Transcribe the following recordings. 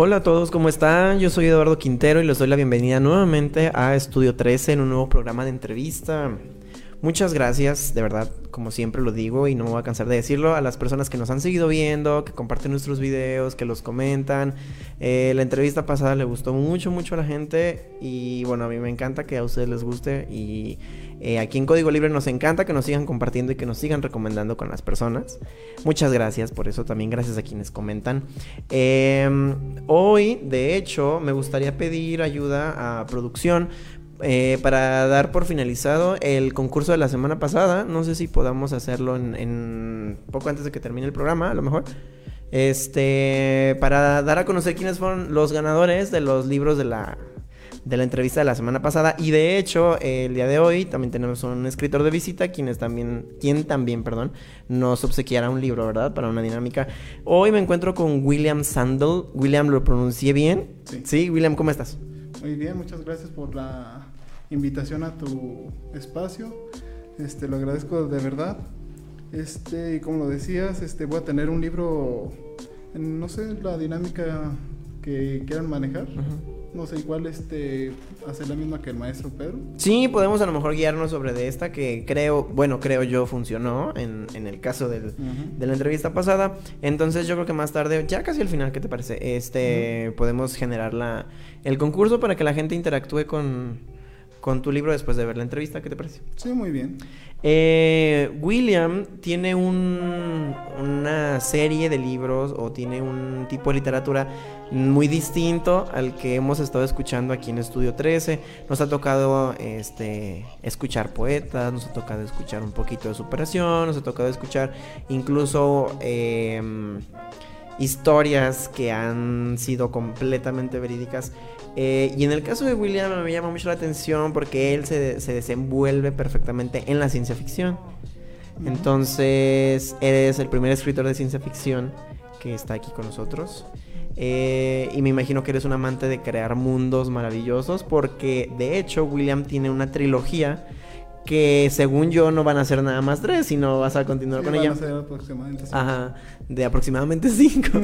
Hola a todos, ¿cómo están? Yo soy Eduardo Quintero y les doy la bienvenida nuevamente a Estudio 13 en un nuevo programa de entrevista. Muchas gracias, de verdad, como siempre lo digo y no me voy a cansar de decirlo, a las personas que nos han seguido viendo, que comparten nuestros videos, que los comentan. Eh, la entrevista pasada le gustó mucho, mucho a la gente y bueno, a mí me encanta que a ustedes les guste y eh, aquí en Código Libre nos encanta que nos sigan compartiendo y que nos sigan recomendando con las personas. Muchas gracias por eso, también gracias a quienes comentan. Em, hoy, de hecho, me gustaría pedir ayuda a producción eh, para dar por finalizado el concurso de la semana pasada. No sé si podamos hacerlo en, en, poco antes de que termine el programa, a lo mejor. Este, para dar a conocer quiénes fueron los ganadores de los libros de la de la entrevista de la semana pasada. Y de hecho, el día de hoy también tenemos un escritor de visita, quienes también, quien también, perdón, nos obsequiará un libro, ¿verdad? Para una dinámica. Hoy me encuentro con William Sandel. William, ¿lo pronuncié bien? Sí. Sí, William, ¿cómo estás? Muy bien, muchas gracias por la invitación a tu espacio. Este, lo agradezco de verdad. Este, y como lo decías, este, voy a tener un libro, no sé, la dinámica que quieran manejar. No sé, igual este hacer la misma que el maestro Pedro. Sí, podemos a lo mejor guiarnos sobre de esta que creo, bueno, creo yo funcionó en, en el caso del, de la entrevista pasada. Entonces yo creo que más tarde, ya casi al final, ¿qué te parece? Este, podemos generar la, el concurso para que la gente interactúe con, con tu libro después de ver la entrevista. ¿Qué te parece? Sí, muy bien. Eh, William tiene un, una serie de libros o tiene un tipo de literatura muy distinto al que hemos estado escuchando aquí en Estudio 13. Nos ha tocado este, escuchar poetas, nos ha tocado escuchar un poquito de superación, nos ha tocado escuchar incluso em, historias que han sido completamente verídicas. Eh, y en el caso de William me llama mucho la atención porque él se, se desenvuelve perfectamente en la ciencia ficción. Entonces, eres el primer escritor de ciencia ficción que está aquí con nosotros. Eh, y me imagino que eres un amante de crear mundos maravillosos porque de hecho William tiene una trilogía que según yo no van a ser nada más tres, sino vas a continuar con ella. A ser aproximadamente. Ajá, de aproximadamente cinco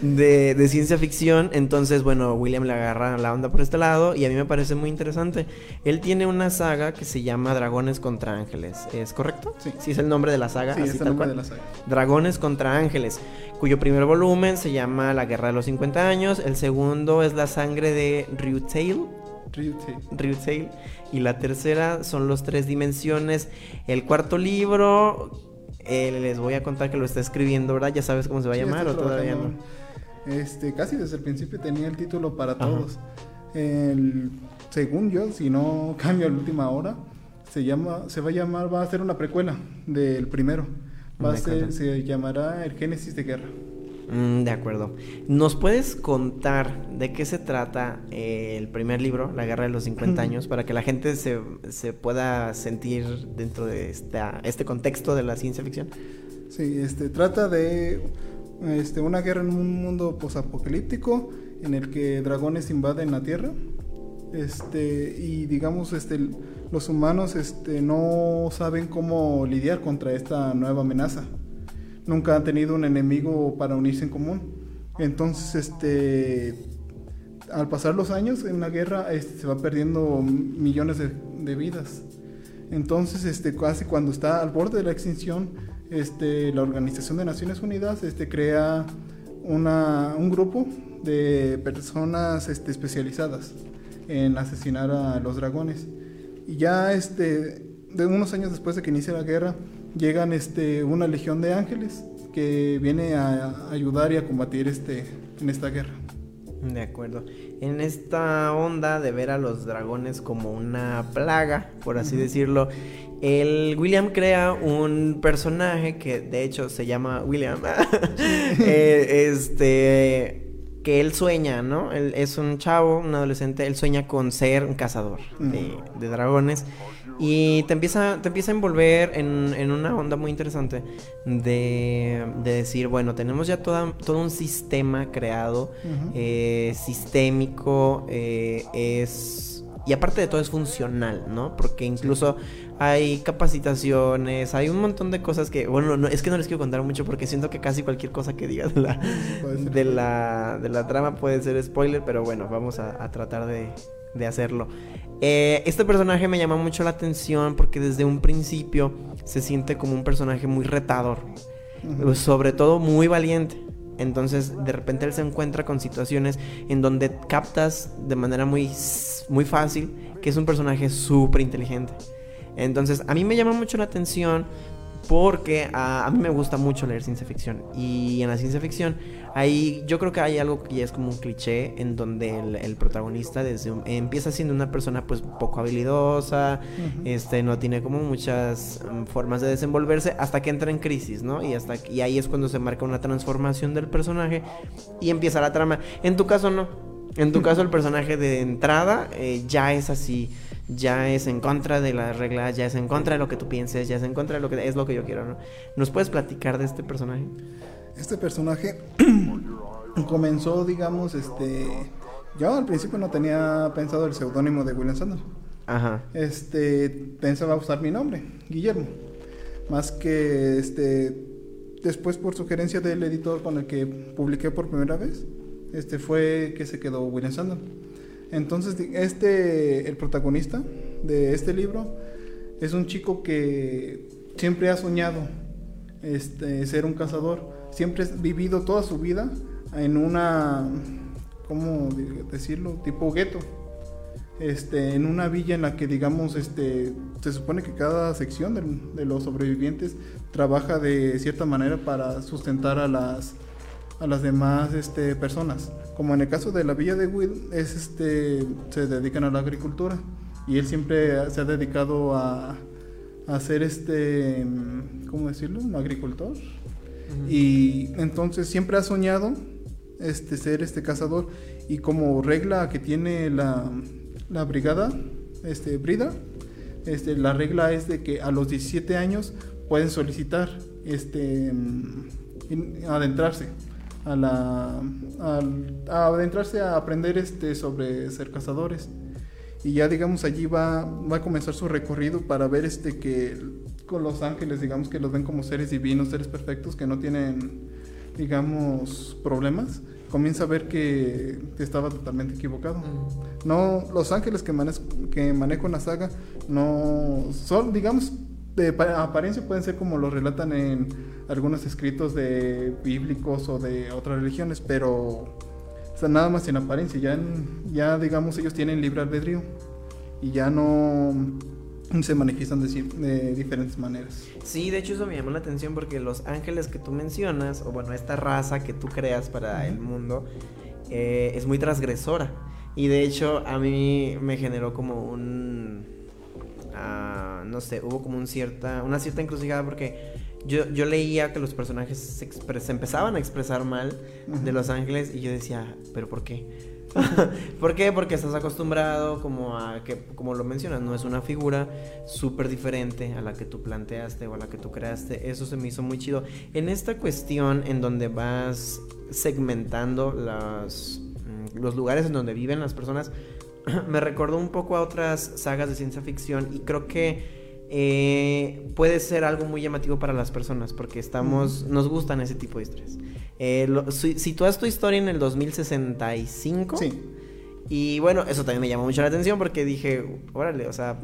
de, de, ciencia ficción. Entonces, bueno, William le agarra la onda por este lado y a mí me parece muy interesante. Él tiene una saga que se llama Dragones contra Ángeles, ¿es correcto? Sí. Sí, es el nombre de la saga. Sí, así es el tal nombre cual. de la saga. Dragones contra Ángeles, cuyo primer volumen se llama La Guerra de los 50 años. El segundo es La Sangre de Ryutail. Ryute. Ryutail. Y la tercera son los tres dimensiones. El cuarto libro, eh, les voy a contar que lo está escribiendo, ¿verdad? Ya sabes cómo se va a Sí, llamar o todavía no. Este, casi desde el principio tenía el título para Ajá. todos. El, según yo, si no cambio a la última hora, se llama, se va a llamar, va a ser una precuela del primero. Va a ser, se llamará El Génesis de Guerra. Mm, de acuerdo. ¿Nos puedes contar de qué se trata eh, el primer libro, La Guerra de los 50 años, para que la gente se, se pueda sentir dentro de esta, este contexto de la ciencia ficción? Sí, este, trata de este, una guerra en un mundo posapocalíptico en el que dragones invaden la Tierra. Este, y digamos, este, los humanos este, no saben cómo lidiar contra esta nueva amenaza. Nunca han tenido un enemigo para unirse en común. Entonces, este, al pasar los años en la guerra, este, se va perdiendo millones de, vidas. Entonces, este, casi cuando está al borde de la extinción, este, la Organización de Naciones Unidas este, crea una, un grupo de personas este, especializadas en asesinar a los dragones. Y ya este, de unos años después de que inicia la guerra, llegan este, una legión de ángeles que viene a ayudar y a combatir este, en esta guerra. De acuerdo. En esta onda de ver a los dragones como una plaga, por así decirlo, el William crea un personaje que de hecho se llama William. Eh, este que él sueña, ¿no? Él es un chavo, un adolescente, él sueña con ser un cazador de, de dragones. Y te empieza, te empieza a envolver en, en una onda muy interesante de, de decir, bueno, tenemos ya toda, todo un sistema creado, eh, sistémico, eh, es... Y aparte de todo es funcional, ¿no? Porque incluso hay capacitaciones, hay un montón de cosas que, bueno, no, es que no les quiero contar mucho porque siento que casi cualquier cosa que diga de la, de la, de la trama puede ser spoiler, pero bueno, vamos a, a tratar de, de hacerlo. Eh, este personaje me llama mucho la atención porque desde un principio se siente como un personaje muy retador, sobre todo muy valiente. Entonces, de repente él se encuentra con situaciones en donde captas de manera muy, muy fácil que es un personaje súper inteligente. Entonces, a mí me llama mucho la atención porque a, a mí me gusta mucho leer ciencia ficción. Y en la ciencia ficción, ahí yo creo que hay algo que ya es como un cliché en donde el, el protagonista desde un- empieza siendo una persona pues poco habilidosa, este no tiene como muchas mm, formas de desenvolverse hasta que entra en crisis, ¿no? Y hasta y ahí es cuando se marca una transformación del personaje y empieza la trama. En tu caso no. En tu caso el personaje de entrada eh, ya es así, ya es en contra de las reglas, ya es en contra de lo que tú pienses, ya es en contra de lo que es lo que yo quiero, ¿no? ¿Nos puedes platicar de este personaje? Este personaje comenzó, digamos, este... Yo al principio no tenía pensado el seudónimo de William Sanders. Ajá. Este, pensaba usar mi nombre, Guillermo. Más que, este, después por sugerencia del editor con el que publiqué por primera vez, este fue que se quedó William Sanders. Entonces, este, el protagonista de este libro es un chico que siempre ha soñado este, ser un cazador. Siempre ha vivido toda su vida en una, ¿cómo de- decirlo? Tipo gueto. Este, en una villa en la que, digamos, este, se supone que cada sección de, los sobrevivientes trabaja de cierta manera para sustentar a las, a las demás este, personas. Como en el caso de la villa de Will, es, este, se dedican a la agricultura y él siempre se ha dedicado a, a ser este, ¿cómo decirlo? Un agricultor. Y entonces siempre ha soñado este, ser este cazador. Y como regla que tiene la, la brigada, este, Brida, este, la regla es de que a los 17 años pueden solicitar este, adentrarse a la a adentrarse a aprender este sobre ser cazadores y ya digamos allí va, va a comenzar su recorrido para ver este que con los ángeles digamos que los ven como seres divinos, seres perfectos que no tienen digamos problemas, comienza a ver que, estaba totalmente equivocado. No, los ángeles que, manes- que manejo en la saga no son, digamos, de pa- apariencia pueden ser como lo relatan en algunos escritos de bíblicos o de otras religiones, pero o sea, nada más en apariencia, ya, en- ya digamos ellos tienen libre albedrío y ya no se manifiestan de diferentes maneras. Sí, de hecho eso me llamó la atención porque los ángeles que tú mencionas, o bueno, esta raza que tú creas para el mundo, eh, es muy transgresora. Y de hecho a mí me generó como un... no sé, hubo como un cierta, una cierta encrucijada porque yo, yo leía que los personajes se, expres- se empezaban a expresar mal de los ángeles y yo decía, ¿pero por qué? ¿Por qué? Porque estás acostumbrado como a que, como lo mencionas, no es una figura súper diferente a la que tú planteaste o a la que tú creaste. Eso se me hizo muy chido. En esta cuestión en donde vas segmentando las, mm, los lugares en donde viven las personas, me recordó un poco a otras sagas de ciencia ficción y creo que eh, puede ser algo muy llamativo para las personas porque estamos, nos gustan ese tipo de historias. Eh, lo- si, sitúas tu historia en el 2065. Sí. Y bueno, eso también me llamó mucho la atención porque dije, órale, o sea,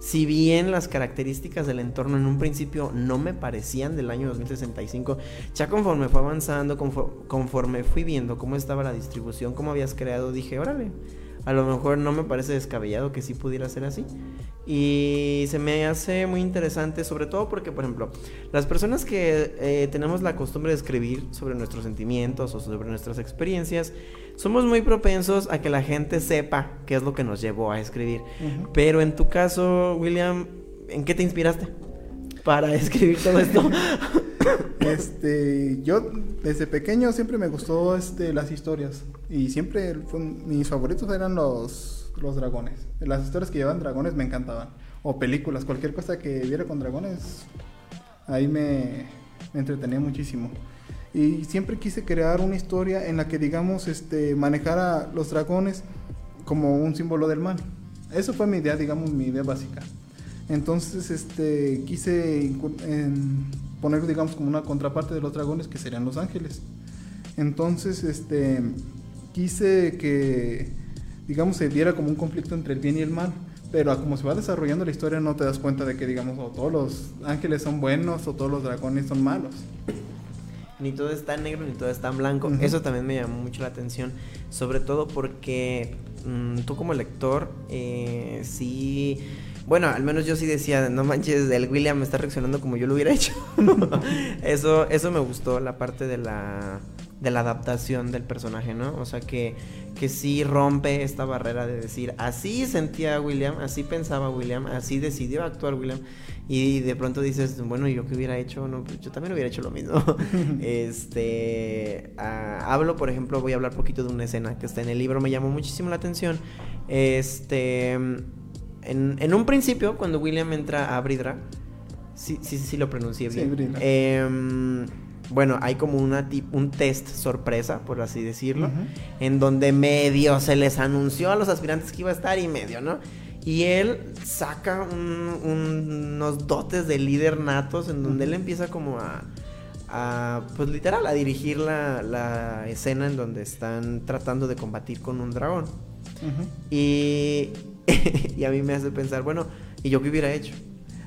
si bien las características del entorno en un principio no me parecían del año 2065, ya conforme fue avanzando, confo- conforme fui viendo cómo estaba la distribución, cómo habías creado, dije, órale, a lo mejor no me parece descabellado que sí pudiera ser así. Y se me hace muy interesante, sobre todo porque, por ejemplo, las personas que eh, tenemos la costumbre de escribir sobre nuestros sentimientos o sobre nuestras experiencias, somos muy propensos a que la gente sepa qué es lo que nos llevó a escribir. Pero en tu caso, William, ¿en qué te inspiraste para escribir todo esto? Este, yo desde pequeño siempre me gustó este, las historias y siempre mis favoritos eran los, los dragones. Las historias que llevan dragones me encantaban. O películas, cualquier cosa que viera con dragones, ahí me, me entretenía muchísimo. Y siempre quise crear una historia en la que, digamos, este, manejara los dragones como un símbolo del mal. Eso fue mi idea, digamos, mi idea básica. Entonces, este, quise poner, digamos, como una contraparte de los dragones que serían los ángeles. Entonces, este, quise que, digamos, se diera como un conflicto entre el bien y el mal. Pero como se va desarrollando la historia, no te das cuenta de que, digamos, o todos los ángeles son buenos o todos los dragones son malos ni todo está negro ni todo está blanco. Eso también me llamó mucho la atención, sobre todo porque mm, tú como lector, eh, sí... Bueno, al menos yo sí decía, no manches, el William me está reaccionando como yo lo hubiera hecho. eso, eso me gustó, la parte de la, de la adaptación del personaje, ¿no? O sea, que, que sí rompe esta barrera de decir, así sentía William, así pensaba William, así decidió actuar William. Y de pronto dices, bueno, ¿yo qué hubiera hecho? No, pues yo también hubiera hecho lo mismo. este, ah, hablo, por ejemplo, voy a hablar poquito de una escena que está en el libro, me llamó muchísimo la atención. Este, en, en un principio, cuando William entra a Bridra, sí, sí, sí, lo pronuncié bien. Em, bueno, hay como una un test sorpresa, por así decirlo, en donde medio se les anunció a los aspirantes que iba a estar y medio, ¿no? Y él saca unos dotes de líder natos en donde él empieza como a, pues literal, a dirigir la, escena en donde están tratando de combatir con un dragón. y, y a mí me hace pensar, bueno, ¿y yo qué hubiera hecho?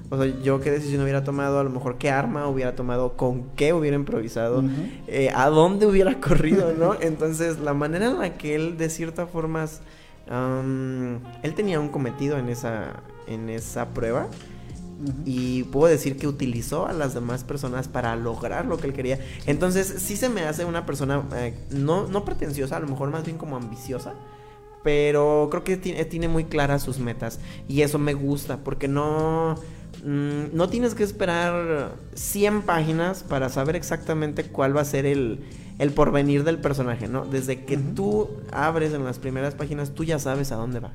O sea, yo qué decisión hubiera tomado, a lo mejor qué arma hubiera tomado, con qué hubiera improvisado, eh, a dónde hubiera corrido, ¿no? Entonces, la manera en la que él de cierta forma él tenía un cometido en esa, en esa prueba. Y puedo decir que utilizó a las demás personas para lograr lo que él quería. Entonces, sí se me hace una persona eh, no, no pretenciosa, a lo mejor más bien como ambiciosa pero creo que tiene, muy claras sus metas y eso me gusta porque no mm, no tienes que esperar 100 páginas para saber exactamente cuál va a ser el, el porvenir del personaje, ¿no? Desde que tú abres en las primeras páginas, tú ya sabes a dónde va,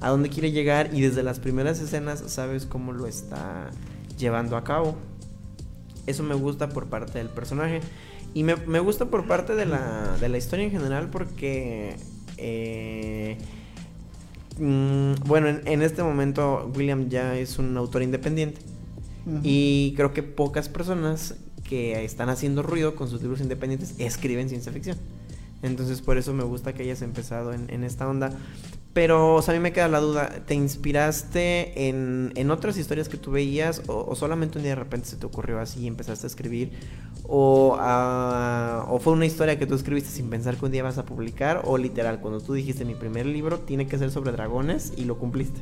a dónde quiere llegar y desde las primeras escenas sabes cómo lo está llevando a cabo. Eso me gusta por parte del personaje. Y me, gusta por parte de la, de la historia en general porque... Eh, mm, bueno, en, este momento William ya es un autor independiente. Y creo que pocas personas que están haciendo ruido con sus libros independientes escriben ciencia ficción. Entonces por eso me gusta que hayas empezado en, esta onda. Pero, o sea, a mí me queda la duda, ¿te inspiraste en, otras historias que tú veías o, solamente un día de repente se te ocurrió así y empezaste a escribir? O, ah, ¿O fue una historia que tú escribiste sin pensar que un día vas a publicar? ¿O literal, cuando tú dijiste mi primer libro tiene que ser sobre dragones y lo cumpliste?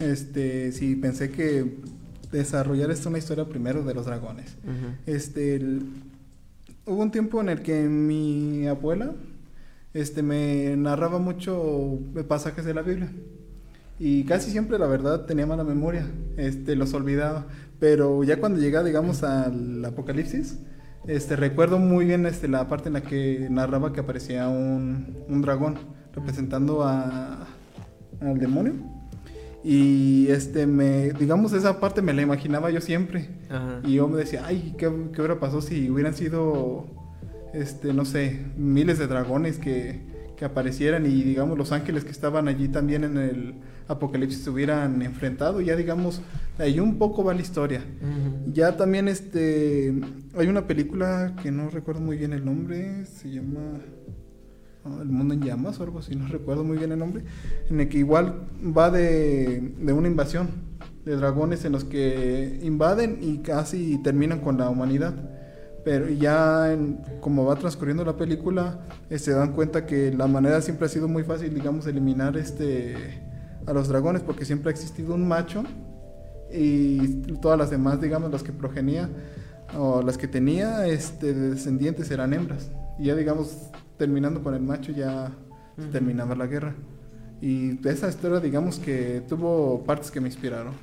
Este, sí, pensé que desarrollar esta una historia primero de los dragones. Este, hubo un tiempo en el que mi abuela este, me narraba mucho pasajes de la Biblia. Y casi siempre, la verdad, tenía mala memoria. Este, los olvidaba. Pero ya cuando llega, digamos, al Apocalipsis, este, recuerdo muy bien este, la parte en la que narraba que aparecía un, un dragón representando a, al demonio. Y este, me, digamos, esa parte me la imaginaba yo siempre. Y yo me decía, ay, ¿qué, ¿qué, hubiera pasado si hubieran sido, este, no sé, miles de dragones que, que, aparecieran y, digamos, los ángeles que estaban allí también en el apocalipsis se hubieran enfrentado? Ya, digamos, ahí un poco va la historia. Ya también, este, hay una película que no recuerdo muy bien el nombre, se llama... El mundo en llamas o algo así, no recuerdo muy bien el nombre, en el que igual va de, una invasión de dragones en los que invaden y casi terminan con la humanidad. Pero ya como va transcurriendo la película, eh, se dan cuenta que la manera siempre ha sido muy fácil, digamos, eliminar este a los dragones, porque siempre ha existido un macho y todas las demás, digamos, las que progenía o las que tenía este, descendientes eran hembras. Y ya, digamos, terminando con el macho ya terminaba la guerra. Y esa historia, digamos que tuvo partes que me inspiraron.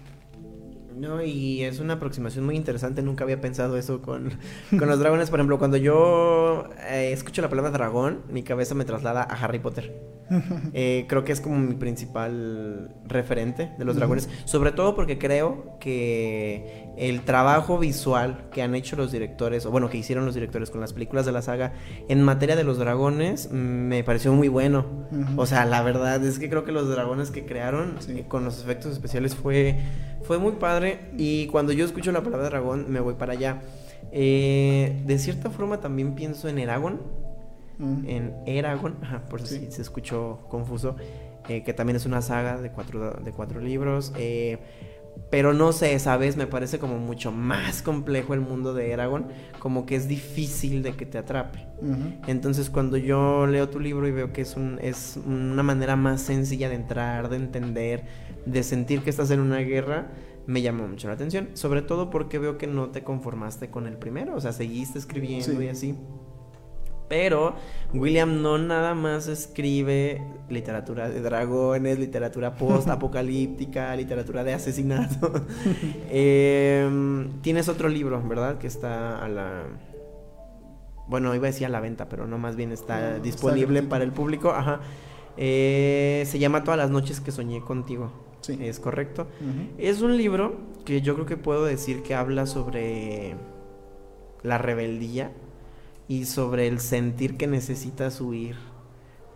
No, y es una aproximación muy interesante. Nunca había pensado eso con, con los dragones. Por ejemplo, cuando yo eh, escucho la palabra dragón, mi cabeza me traslada a Harry Potter. Eh, creo que es como mi principal referente de los dragones. Sobre todo porque creo que el trabajo visual que han hecho los directores, o bueno, que hicieron los directores con las películas de la saga en materia de los dragones, me pareció muy bueno. O sea, la verdad es que creo que los dragones que crearon eh, con los efectos especiales fue fue muy padre y cuando yo escucho la palabra dragón me voy para allá. Eh, de cierta forma también pienso en Eragon. En Eragon, por si se escuchó confuso, eh, que también es una saga de cuatro, de cuatro libros. Eh, pero no sé, ¿sabes? Me parece como mucho más complejo el mundo de Eragon, como que es difícil de que te atrape. Entonces cuando yo leo tu libro y veo que es, un, es una manera más sencilla de entrar, de entender, de sentir que estás en una guerra, me llamó mucho la atención. Sobre todo porque veo que no te conformaste con el primero, o sea, seguiste escribiendo y así. Pero William no nada más escribe literatura de dragones, literatura post-apocalíptica, literatura de asesinato. Em, tienes otro libro, ¿verdad? Que está a la... Bueno, iba a decir a la venta, pero no, más bien está ah, disponible para el público. Ajá. Eh, se llama Todas las noches que soñé contigo. Sí. Es correcto. Es un libro que yo creo que puedo decir que habla sobre la rebeldía y sobre el sentir que necesitas huir,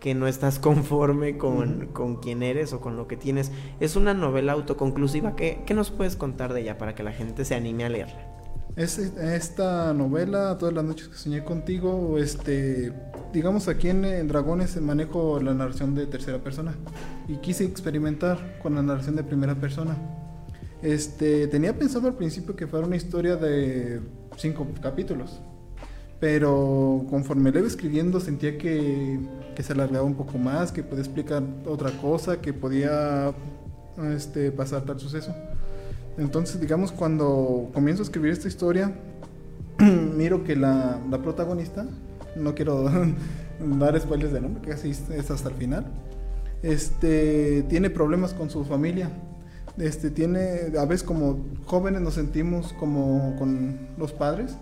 que no estás conforme con, con quien eres o con lo que tienes. Es una novela autoconclusiva. ¿Qué, ¿Qué nos puedes contar de ella para que la gente se anime a leerla? Es esta novela, Todas las noches que soñé contigo, este, digamos aquí en, Dragones manejo la narración de tercera persona y quise experimentar con la narración de primera persona. Este, tenía pensado al principio que fuera una historia de cinco capítulos, pero conforme le iba escribiendo sentía que, que, se alargaba un poco más, que podía explicar otra cosa, que podía este, pasar tal suceso. Entonces, digamos, cuando comienzo a escribir esta historia, miro que la, protagonista, no quiero dar spoilers de nombre, que casi es hasta el final, este, tiene problemas con su familia. Este, tiene, a veces como jóvenes nos sentimos como con los padres,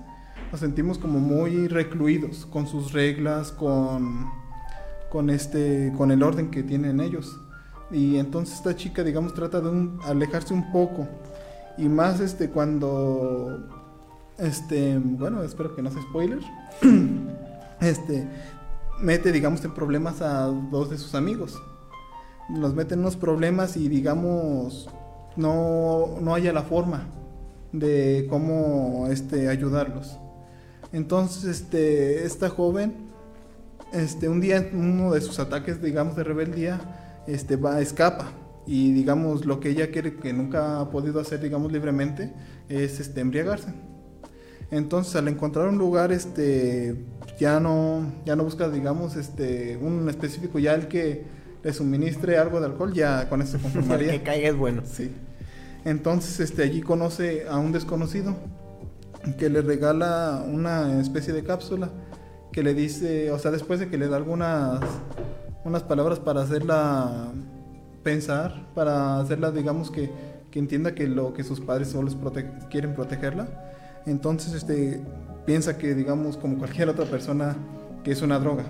nos sentimos como muy recluidos con sus reglas, con, con, este, con el orden que tienen ellos. Y entonces esta chica, digamos, trata de alejarse un poco y más este cuando este, bueno, espero que no sea spoiler. este mete digamos en problemas a dos de sus amigos. Los mete en unos problemas y digamos no no haya la forma de cómo este ayudarlos. Entonces, este esta joven este un día uno de sus ataques digamos de rebeldía este va escapa. Y digamos lo que ella quiere que nunca ha podido hacer digamos libremente es este embriagarse. Entonces al encontrar un lugar este ya no ya no busca digamos este un específico ya el que le suministre algo de alcohol ya con eso se conformaría que caiga es bueno. Sí. Entonces este allí conoce a un desconocido que le regala una especie de cápsula que le dice o sea después de que le da algunas unas palabras para hacerla pensar, para hacerla, digamos, que, que entienda que lo que sus padres solo quieren protegerla. Entonces, este, piensa que, digamos, como cualquier otra persona, que es una droga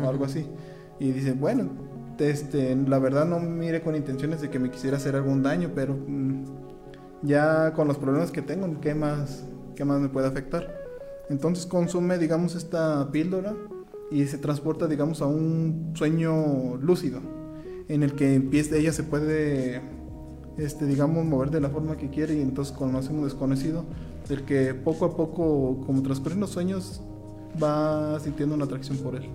o algo así. Y dice, bueno, este, la verdad no mire con intenciones de que me quisiera hacer algún daño, pero mm, ya con los problemas que tengo, ¿qué más, ¿qué más me puede afectar? Entonces consume, digamos, esta píldora y se transporta, digamos, a un sueño lúcido en el que empieza, ella se puede, este, digamos, mover de la forma que quiere y entonces conoce un desconocido, del que poco a poco, como transcurren los sueños, va sintiendo una atracción por él.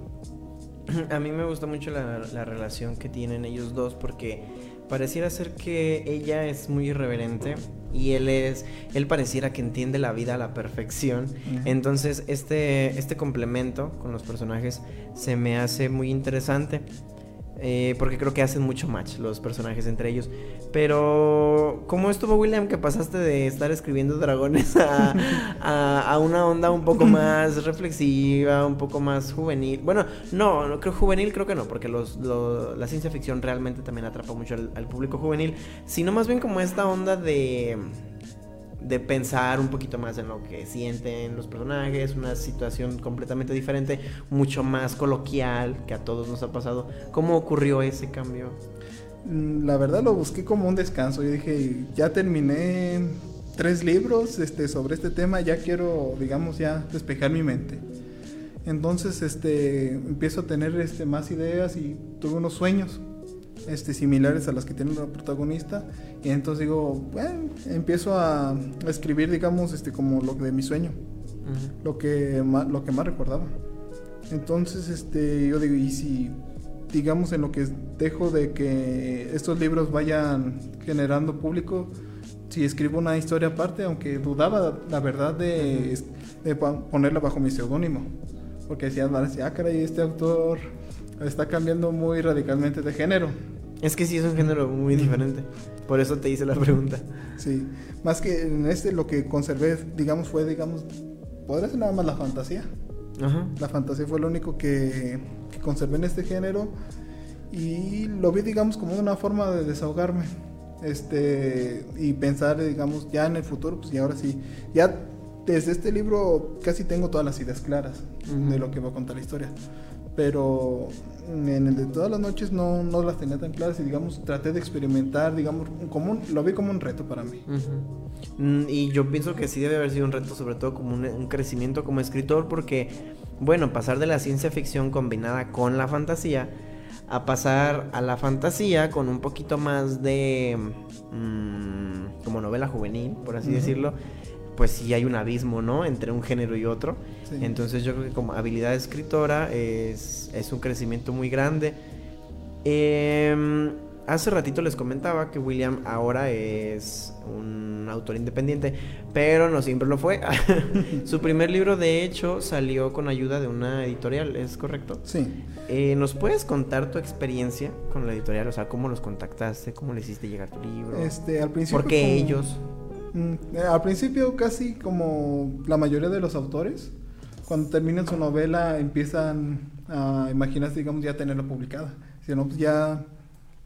A mí me gusta mucho la, relación que tienen ellos dos porque pareciera ser que ella es muy irreverente y él es él pareciera que entiende la vida a la perfección. Entonces este este complemento con los personajes se me hace muy interesante eh, porque creo que hacen mucho match los personajes entre ellos. Pero, ¿cómo estuvo William que pasaste de estar escribiendo dragones a, una onda un poco más reflexiva, un poco más juvenil? Bueno, no, no creo juvenil, creo que no, porque los, la ciencia ficción realmente también atrapa mucho al, público juvenil, sino más bien como esta onda de de pensar un poquito más en lo que sienten los personajes, una situación completamente diferente, mucho más coloquial que a todos nos ha pasado. ¿Cómo ocurrió ese cambio? Mm, La verdad lo busqué como un descanso. Yo dije, ya terminé tres libros este, sobre este tema, ya quiero, digamos, ya despejar mi mente. Entonces, este, empiezo a tener este, más ideas y tuve unos sueños este, similares a las que tiene la protagonista. Y entonces digo, bueno, empiezo a, a escribir, digamos, este, como lo de mi sueño, lo que, ma- lo que más recordaba. Entonces, este, yo digo, y si, digamos, en lo que dejo de que estos libros vayan generando público, si escribo una historia aparte, aunque dudaba, la verdad, de, de pa- ponerla bajo mi seudónimo. Porque decían, van a decir, ah, caray, este autor está cambiando muy radicalmente de género. Es que sí es un género muy diferente. Por eso te hice la pregunta. Sí, más que en este lo que conservé, digamos, fue, digamos, podría ser nada más la fantasía. Ajá. La fantasía fue lo único que, que conservé en este género y lo vi, digamos, como una forma de desahogarme. Este, y pensar, digamos, ya en el futuro, pues y ahora sí, ya desde este libro casi tengo todas las ideas claras Ujú. de lo que va a contar la historia. Pero en el de todas las noches no, no las tenía tan claras y digamos traté de experimentar, digamos, como un- lo vi como un reto para mí. Mm, Y yo pienso que sí debe haber sido un reto, sobre todo como un, un crecimiento como escritor, porque, bueno, pasar de la ciencia ficción combinada con la fantasía a pasar a la fantasía con un poquito más de mm, como novela juvenil, por así decirlo, pues sí hay un abismo, ¿no? Entre un género y otro. Sí. Entonces yo creo que como habilidad escritora es, es un crecimiento muy grande. Em, hace ratito les comentaba que William ahora es un autor independiente, pero no siempre lo fue. Su primer libro de hecho salió con ayuda de una editorial, ¿es correcto? Sí. Eh, ¿Nos puedes contar tu experiencia con la editorial? O sea, ¿cómo los contactaste? ¿Cómo le hiciste llegar tu libro? Este, al principio. ¿Por qué como- ellos? Mm, eh, al principio, casi como la mayoría de los autores, cuando terminan su novela empiezan a imaginarse, digamos, ya tenerla publicada. Si no, pues ya,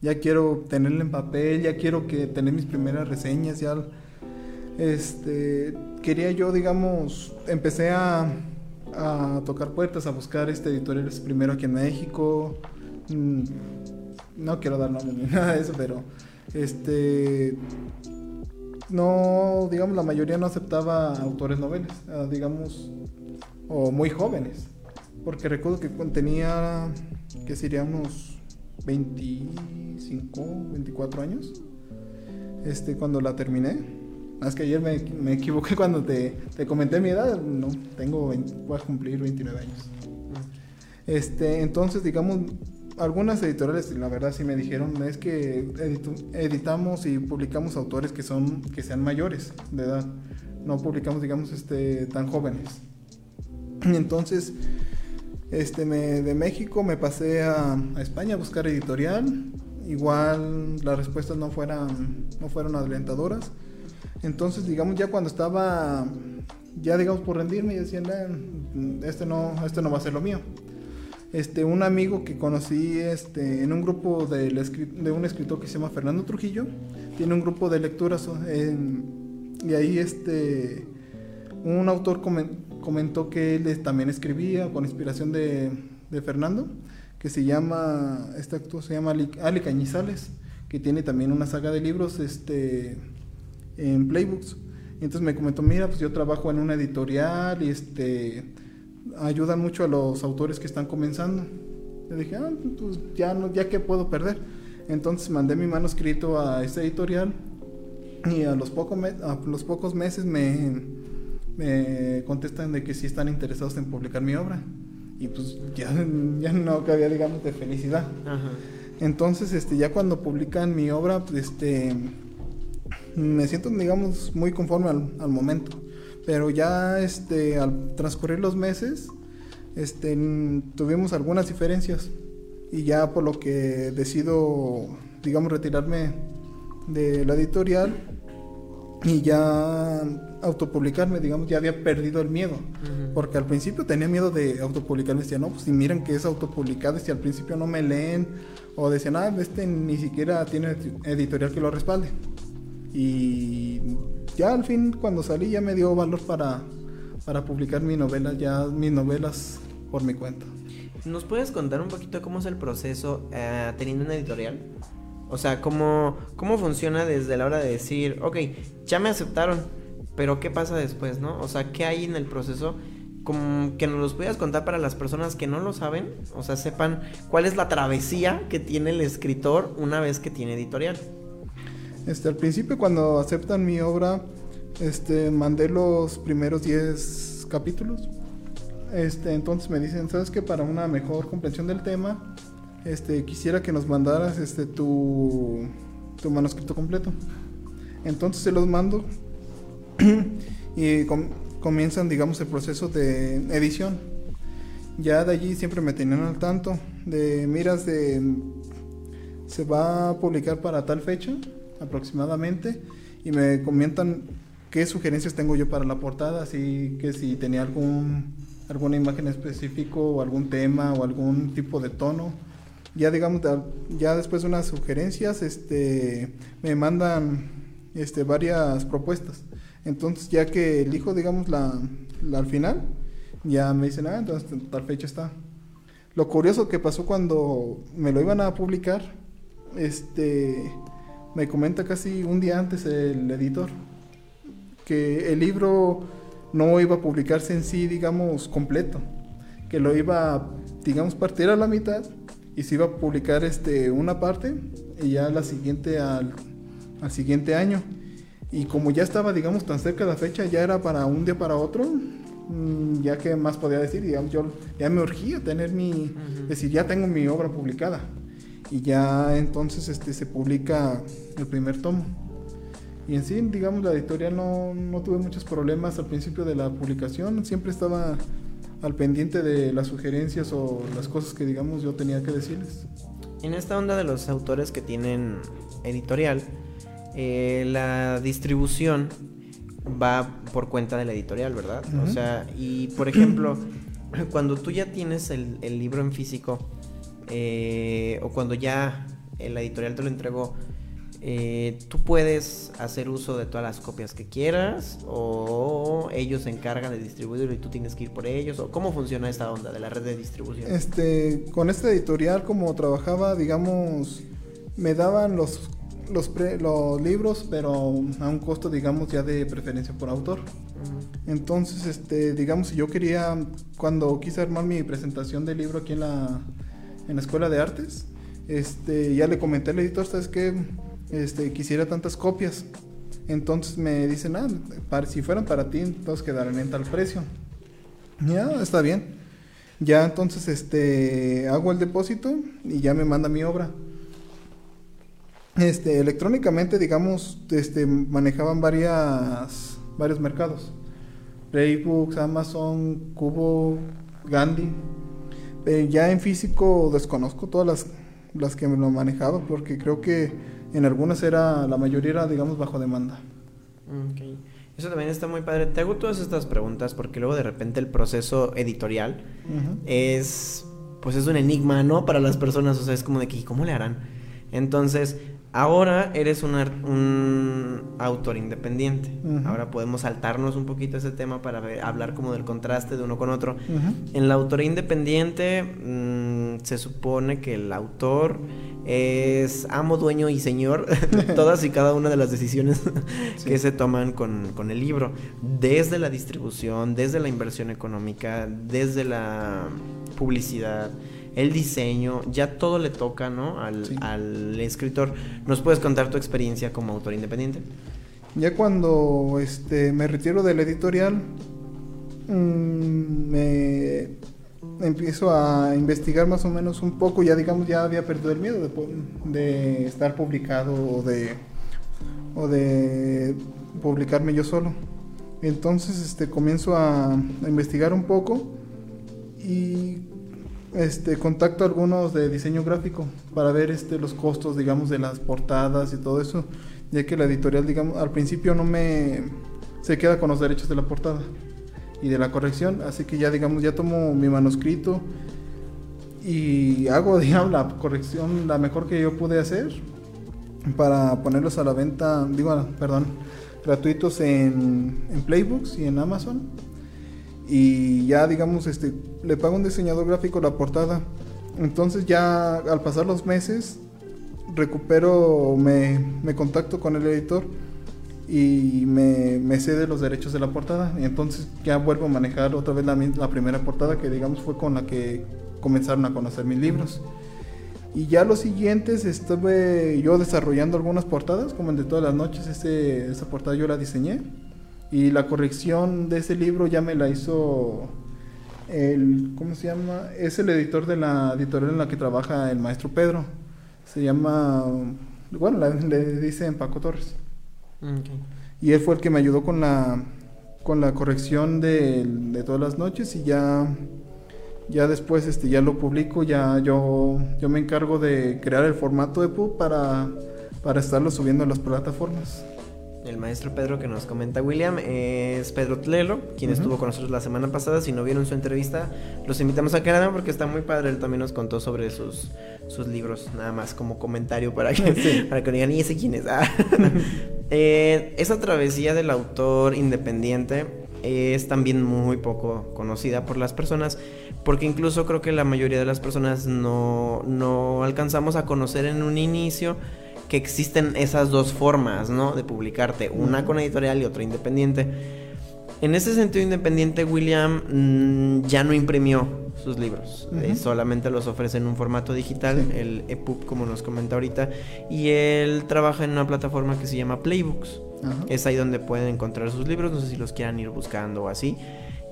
ya quiero tenerla en papel, ya quiero que tener mis primeras reseñas, ya. Este, quería yo, digamos, empecé a, a tocar puertas, a buscar este editoriales primero aquí en México. Mm, no quiero dar nombres ni nada de eso, pero este no, digamos, la mayoría no aceptaba autores noveles, ah, digamos, o muy jóvenes. Porque recuerdo que tenía, que seríamos 25, 24 años, este, cuando la terminé. Más que ayer me, me equivoqué cuando te, te comenté mi edad, no, tengo, 20 voy a cumplir 29 años. Este, entonces, digamos, algunas editoriales, la verdad, sí me dijeron es que editamos y publicamos autores que son que sean mayores de edad, no publicamos, digamos, este, tan jóvenes. Entonces, este, me, de México me pasé a, a España a buscar editorial. Igual las respuestas no fueran, no fueron alentadoras. Entonces, digamos, ya cuando estaba, ya digamos por rendirme, decían, "Ah, este no, este no va a ser lo mío este, un amigo que conocí este, en un grupo escri- de un escritor que se llama Fernando Trujillo, tiene un grupo de lecturas y ahí este, un autor comen- comentó que él también escribía con inspiración de, de Fernando, que se llama, este actor se llama Ali, Ali Cañizales, que tiene también una saga de libros este, en Playbooks. Y entonces me comentó, mira, pues yo trabajo en una editorial y este ayudan mucho a los autores que están comenzando. Le dije, ah, pues ya, no, ya que puedo perder. Entonces mandé mi manuscrito a esta editorial y a los, poco me- a los pocos meses me, me contestan de que sí están interesados en publicar mi obra. Y pues ya, ya no cabía, digamos, de felicidad. Ajá. Entonces, este, ya cuando publican mi obra, pues, este, me siento, digamos, muy conforme al, al momento. Pero ya, este, al transcurrir los meses, este, tuvimos algunas diferencias y ya por lo que decido, digamos, retirarme de la editorial y ya autopublicarme, digamos, ya había perdido el miedo. Ujú. Porque al principio tenía miedo de autopublicarme. Decía, no, pues si miran que es autopublicado, si al principio no me leen, o decían, ah, este ni siquiera tiene editorial que lo respalde. Y ya al fin cuando salí ya me dio valor para, para publicar mi novela, ya mis novelas por mi cuenta. ¿Nos puedes contar un poquito cómo es el proceso eh, teniendo una editorial? O sea, ¿cómo, ¿cómo funciona desde la hora de decir, ok, ya me aceptaron, pero ¿qué pasa después, no? O sea, ¿qué hay en el proceso? Como que nos los puedas contar para las personas que no lo saben, o sea, sepan cuál es la travesía que tiene el escritor una vez que tiene editorial. Este, al principio cuando aceptan mi obra, este, mandé los primeros 10 capítulos. Este, entonces me dicen, ¿sabes que Para una mejor comprensión del tema, este, quisiera que nos mandaras este, tu, tu manuscrito completo. Entonces se los mando y comienzan, digamos, el proceso de edición. Ya de allí siempre me tenían al tanto de miras de se va a publicar para tal fecha aproximadamente y me comentan qué sugerencias tengo yo para la portada, así que si tenía algún alguna imagen específico o algún tema o algún tipo de tono. Ya digamos ya después de unas sugerencias este me mandan este varias propuestas. Entonces, ya que elijo digamos la, al final, ya me dicen, "Ah, entonces tal fecha está." Lo curioso que pasó cuando me lo iban a publicar, este me comenta casi un día antes el editor que el libro no iba a publicarse en sí, digamos, completo, que lo iba, digamos, partir a la mitad y se iba a publicar este, una parte y ya la siguiente al, al siguiente año. Y como ya estaba, digamos, tan cerca de la fecha, ya era para un día para otro, mm, ya que más podía decir, digamos, yo ya me urgía tener mi, decir, ya tengo mi obra publicada y ya entonces este, se publica el primer tomo. Y en sí, digamos, la editorial no, no tuve muchos problemas al principio de la publicación, siempre estaba al pendiente de las sugerencias o las cosas que, digamos, yo tenía que decirles. En esta onda de los autores que tienen editorial, eh, la distribución va por cuenta de la editorial, ¿verdad? O sea, y por ejemplo, cuando tú ya tienes el, el libro en físico, eh, o cuando ya la editorial te lo entregó, eh, tú puedes hacer uso de todas las copias que quieras o ellos se encargan de distribuirlo y tú tienes que ir por ellos o cómo funciona esta onda de la red de distribución. Este, con esta editorial como trabajaba, digamos, me daban los los, los libros, pero a un costo, digamos, ya de preferencia por autor. Entonces, este, digamos, si yo quería, cuando quise armar mi presentación del libro aquí en la, en la Escuela de Artes, este, ya le comenté al editor, ¿sabes qué? Este, quisiera tantas copias. Entonces me dicen, ah, para, si fueran para ti, entonces quedarán en tal precio. Ya, está bien. Ya entonces este, hago el depósito y ya me manda mi obra. Este, electrónicamente, digamos, este, manejaban varias, varios mercados. Playbooks, Amazon, Cubo, Gandhi. Eh, ya en físico desconozco todas las, las que me lo manejaba porque creo que en algunas era, la mayoría era, digamos, bajo demanda. Okay. Eso también está muy padre. Te hago todas estas preguntas porque luego de repente el proceso editorial es, pues es un enigma, ¿no? Para las personas, o sea, es como de que, ¿cómo le harán? Entonces, Ahora eres un, un autor independiente. Ahora podemos saltarnos un poquito ese tema para hablar como del contraste de uno con otro. En la autoría independiente mm, se supone que el autor es amo, dueño y señor de todas y cada una de las decisiones que se toman con, con el libro. Desde la distribución, desde la inversión económica, desde la publicidad el diseño, ya todo le toca, ¿no? Al, escritor. ¿Nos puedes contar tu experiencia como autor independiente? Ya cuando este, me retiro del editorial, mm, me empiezo a investigar más o menos un poco, ya digamos, ya había perdido el miedo de, estar publicado o de, o de publicarme yo solo. Entonces este, comienzo a, a investigar un poco y este, contacto a algunos de diseño gráfico para ver este, los costos, digamos, de las portadas y todo eso, ya que la editorial, digamos, al principio no me se queda con los derechos de la portada y de la corrección, así que ya, digamos, ya tomo mi manuscrito y hago, digamos, la corrección la mejor que yo pude hacer para ponerlos a la venta, digo, perdón, gratuitos en, en Playbooks y en Amazon. Y ya, digamos, este, le pago a un diseñador gráfico la portada. Entonces ya al pasar los meses, recupero, me, me contacto con el editor y me, me, cede los derechos de la portada. Y entonces ya vuelvo a manejar otra vez la, la, primera portada que digamos fue con la que comenzaron a conocer mis libros. Y ya los siguientes estuve yo desarrollando algunas portadas, como el de todas las noches, ese, esa portada yo la diseñé. Y la corrección de ese libro ya me la hizo el, ¿cómo se llama? Es el editor de la editorial en la que trabaja el maestro Pedro. Se llama, bueno, le dicen Paco Torres. Y él fue el que me ayudó con la, con la corrección de, de todas las noches y ya ya después este ya lo publico ya yo yo me encargo de crear el formato de EPUB para para estarlo subiendo a las plataformas el maestro Pedro que nos comenta William es Pedro Tlelo, quien estuvo con nosotros la semana pasada. Si no vieron su entrevista, los invitamos a la porque está muy padre. Él también nos contó sobre sus, sus libros, nada más como comentario para que, para que digan, ¿y ese quién es? Ah. eh, esa travesía del autor independiente es también muy poco conocida por las personas, porque incluso creo que la mayoría de las personas no, no alcanzamos a conocer en un inicio que existen esas dos formas, ¿no? De publicarte, una con editorial y otra independiente. En ese sentido independiente, William mm, ya no imprimió sus libros, eh, solamente los ofrece en un formato digital, el EPUB como nos comenta ahorita, y él trabaja en una plataforma que se llama Playbooks. Es ahí donde pueden encontrar sus libros, no sé si los quieran ir buscando o así.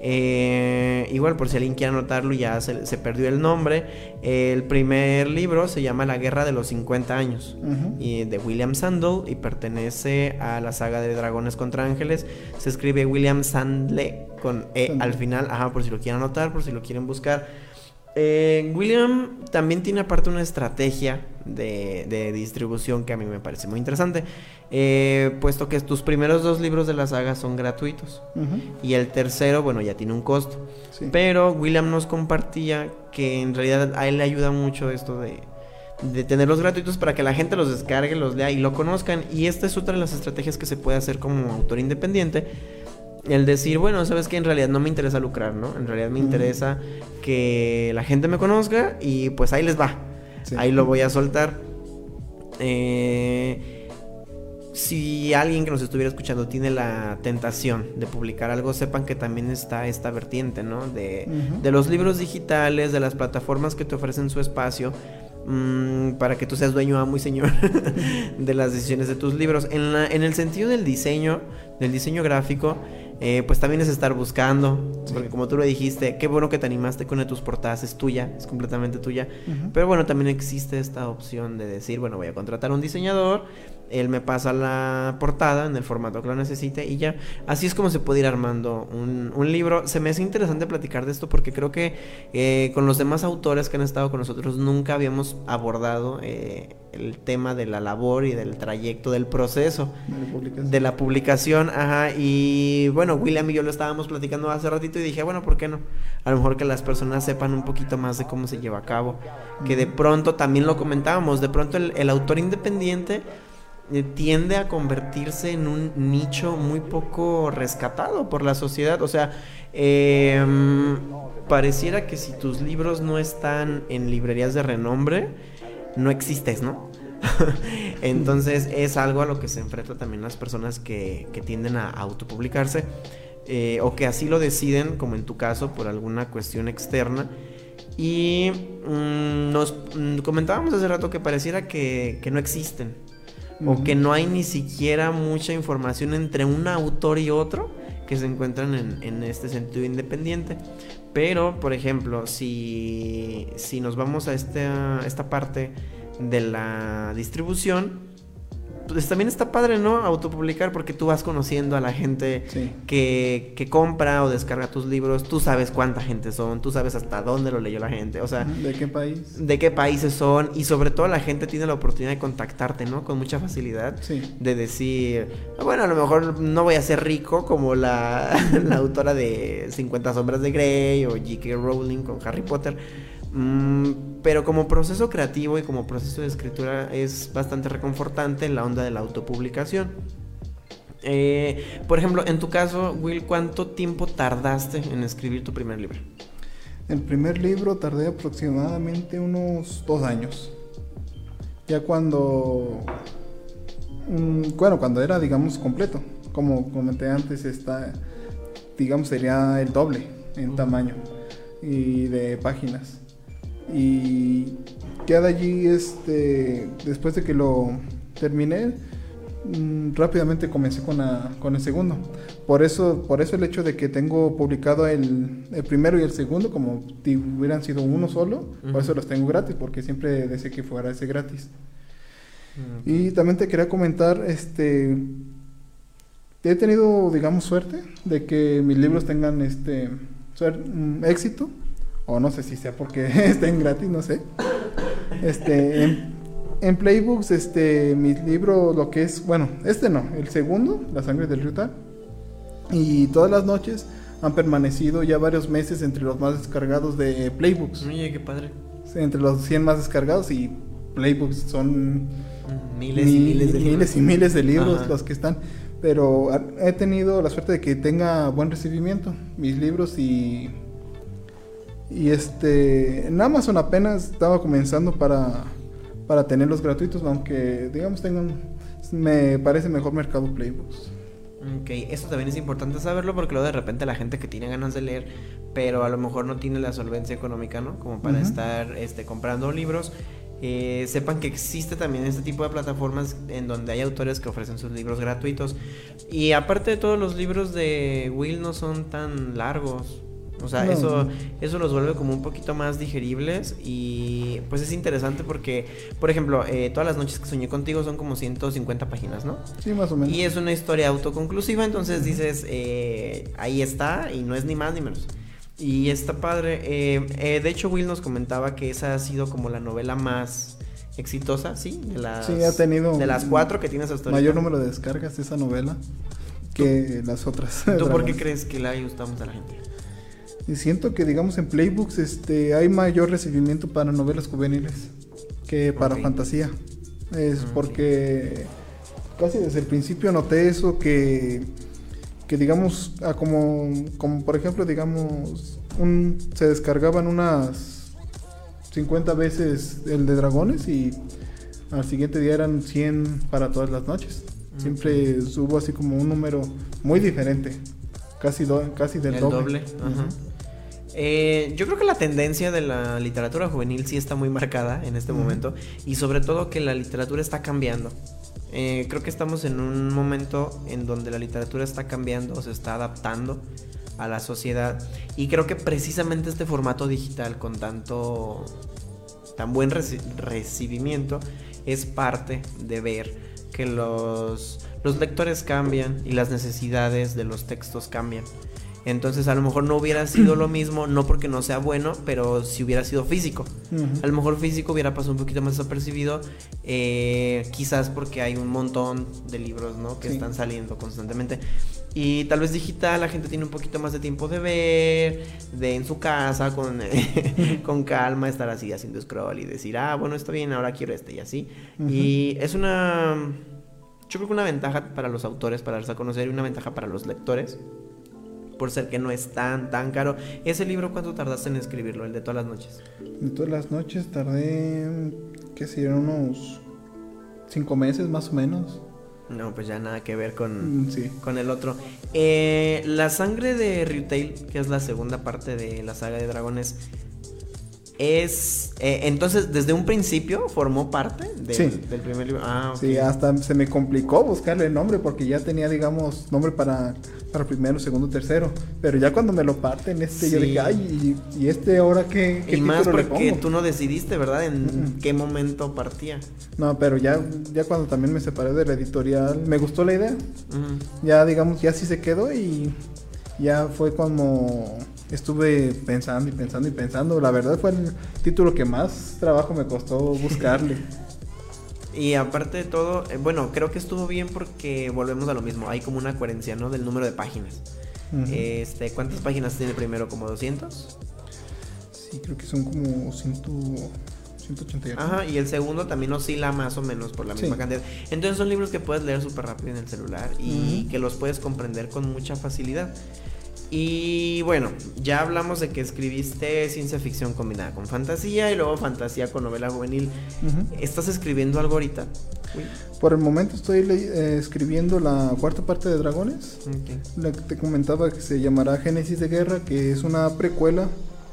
Eh, igual, por si alguien quiere anotarlo, ya se, perdió el nombre. el primer libro se llama La Guerra de los 50 años, y de William Sandel, y pertenece a la saga de Dragones contra Ángeles. Se escribe William Sandle con E al final, ajá, por si lo quieren anotar, por si lo quieren buscar. Eh, William también tiene aparte una estrategia de, distribución que a mí me parece muy interesante, eh, puesto que tus primeros dos libros de la saga son gratuitos y el tercero, bueno, ya tiene un costo. Pero William nos compartía que en realidad a él le ayuda mucho esto de, de tenerlos gratuitos para que la gente los descargue, los lea y lo conozcan. Y esta es otra de las estrategias que se puede hacer como autor independiente el decir, bueno, sabes que en realidad no me interesa lucrar, ¿no? En realidad me interesa que la gente me conozca y pues ahí les va. Ahí lo voy a soltar. Eh, si alguien que nos estuviera escuchando tiene la tentación de publicar algo, sepan que también está esta vertiente, ¿no? De, de los libros digitales, de las plataformas que te ofrecen su espacio. Mm, para que tú seas dueño, amo y señor de las decisiones de tus libros. En, la, en el sentido del diseño, del diseño gráfico, eh, pues también es estar buscando, porque como tú lo dijiste, qué bueno que te animaste con una de tus portadas, es tuya, es completamente tuya, pero bueno, también existe esta opción de decir, bueno, voy a contratar a un diseñador, él me pasa la portada en el formato que lo necesite y ya. Así es como se puede ir armando un, libro. Se me hace interesante platicar de esto porque creo que eh, con los demás autores que han estado con nosotros nunca habíamos abordado eh, el tema de la labor y del trayecto, del proceso de la publicación. Ajá, y bueno, William y yo lo estábamos platicando hace ratito y dije, bueno, ¿por qué no? A lo mejor que las personas sepan un poquito más de cómo se lleva a cabo. Que de pronto también lo comentábamos, de pronto el autor independiente tiende a convertirse en un nicho muy poco rescatado por la sociedad. O sea, em, pareciera que si tus libros no están en librerías de renombre, no existes, ¿no? Entonces es algo a lo que se enfrentan también las personas que, tienden a autopublicarse eh, o que así lo deciden, como en tu caso, por alguna cuestión externa. Y mm, nos mm, comentábamos hace rato que pareciera que no existen o que no hay ni siquiera mucha información entre un autor y otro que se encuentran en, este sentido independiente. Pero, por ejemplo, si, si nos vamos a esta parte de la distribución, pues también está padre, ¿no? Autopublicar porque tú vas conociendo a la gente que, que, compra o descarga tus libros, tú sabes cuánta gente son, tú sabes hasta dónde lo leyó la gente, o sea... ¿De qué país? De qué países son y sobre todo la gente tiene la oportunidad de contactarte, ¿no? Con mucha facilidad. Sí. De decir, bueno, a lo mejor no voy a ser rico como la, la autora de 50 sombras de Grey o J.K. Rowling con Harry Potter Mm, pero como proceso creativo y como proceso de escritura es bastante reconfortante la onda de la autopublicación. Eh, por ejemplo, en tu caso, Will, ¿cuánto tiempo tardaste en escribir tu primer libro? El primer libro tardé aproximadamente unos dos años. Ya cuando... mm, bueno, cuando era, digamos, completo. Como comenté antes, está, digamos, sería el doble en tamaño y de páginas. Y ya de allí, este, después de que lo terminé, mm, rápidamente comencé con, la- con el segundo. Por eso, por eso el hecho de que tengo publicado el, el primero y el segundo, como si hubieran sido uno solo, por eso los tengo gratis, porque siempre deseé que fuera ese gratis. Y también te quería comentar, este, he tenido, digamos, suerte de que mis libros tengan, este, mm, éxito, o no sé si sea porque estén gratis, no sé. Este, en, en Playbooks, este, mis libros, lo que es, bueno, este no, el segundo, La sangre del Ryuta, y todas las noches han permanecido ya varios meses entre los más descargados de Playbooks, Oye, qué padre. entre los 100 más descargados y Playbooks son Miles y mi- miles de libros. miles y miles de libros Ajá. los que están. Pero he tenido la suerte de que tenga buen recibimiento mis libros y y este en Amazon apenas estaba comenzando para para tenerlos gratuitos, aunque digamos tengan me parece mejor mercado Playbooks. Ok, eso también es importante saberlo porque luego de repente la gente que tiene ganas de leer, pero a lo mejor no tiene la solvencia económica, ¿no? Como para estar este, comprando libros, eh, sepan que existe también este tipo de plataformas en donde hay autores que ofrecen sus libros gratuitos. Y aparte de todos los libros de Will no son tan largos. O sea, No. eso, eso los vuelve como un poquito más digeribles y pues es interesante porque, por ejemplo, eh, todas las noches que soñé contigo son como 150 páginas, ¿no? Sí, más o menos. Y es una historia autoconclusiva, entonces dices, eh, ahí está, y no es ni más ni menos. Y está padre. eh, eh, de hecho, Will nos comentaba que esa ha sido como la novela más exitosa, ¿sí? De las, Sí, ha tenido de las cuatro que tienes hasta ahorita. mayor número de descargas de esa novela que las otras. ¿Tú por qué crees que le gusta mucho a la gente? Y siento que, digamos, en Playbooks este, hay mayor recibimiento para novelas juveniles que para fantasía. Es porque casi desde el principio noté eso que, que digamos, ah, como, como por ejemplo, digamos, un, se descargaban unas 50 veces el de dragones y al siguiente día eran 100 para todas las noches. Siempre hubo así como un número muy diferente, casi, do- casi del El doble. doble. ajá. Eh, yo creo que la tendencia de la literatura juvenil sí está muy marcada en este Ujú. momento y sobre todo que la literatura está cambiando. Eh, creo que estamos en un momento en donde la literatura está cambiando, se está adaptando a la sociedad y creo que precisamente este formato digital con tanto tan buen reci- recibimiento es parte de ver que los, los lectores cambian y las necesidades de los textos cambian. Entonces a lo mejor no hubiera sido lo mismo, no porque no sea bueno, pero si hubiera sido físico. A lo mejor físico hubiera pasado un poquito más desapercibido, eh, quizás porque hay un montón de libros, ¿no? Que Sí. están saliendo constantemente. Y tal vez digital la gente tiene un poquito más de tiempo de ver, de en su casa, con, con calma, estar así haciendo scroll y decir, ah, bueno, está bien, ahora quiero este y así. Ujú. Y es una, yo creo que una ventaja para los autores, para darse a conocer, y una ventaja para los lectores, por ser que no es tan, tan caro. ¿Ese libro cuánto tardaste en escribirlo, el de todas las noches? De todas las noches tardé, qué serían unos cinco meses más o menos. No, pues ya nada que ver con, Mm, sí. con el otro. Eh, la sangre de Ryutail, que es la segunda parte de la saga de dragones, es... eh, entonces, desde un principio formó parte del, Sí. del primer libro. Ah, ok. Sí, hasta se me complicó buscarle el nombre porque ya tenía, digamos, nombre para, para primero, segundo, tercero. Pero ya cuando me lo parten, este, yo dije, ay, ¿y, y este ahora qué, qué Y más le porque pongo? tú no decidiste, ¿verdad? En qué momento partía. No, pero ya, ya cuando también me separé de la editorial, me gustó la idea. Ya, digamos, ya sí se quedó y ya fue como estuve pensando y pensando y pensando. La verdad fue el título que más trabajo me costó buscarle. Y aparte de todo, eh, bueno, creo que estuvo bien porque volvemos a lo mismo. Hay como una coherencia, ¿no? Del número de páginas. Este, ¿cuántas páginas tiene primero? ¿Como 200? Sí, creo que son como ciento, 188. Ajá, y el segundo también oscila más o menos por la misma Sí. cantidad. Entonces son libros que puedes leer súper rápido en el celular y que los puedes comprender con mucha facilidad. Y bueno, ya hablamos de que escribiste ciencia ficción combinada con fantasía y luego fantasía con novela juvenil. ¿Estás escribiendo algo ahorita? Uy, Por el momento estoy eh, escribiendo la cuarta parte de Dragones. La que te comentaba que se llamará Génesis de Guerra, que es una precuela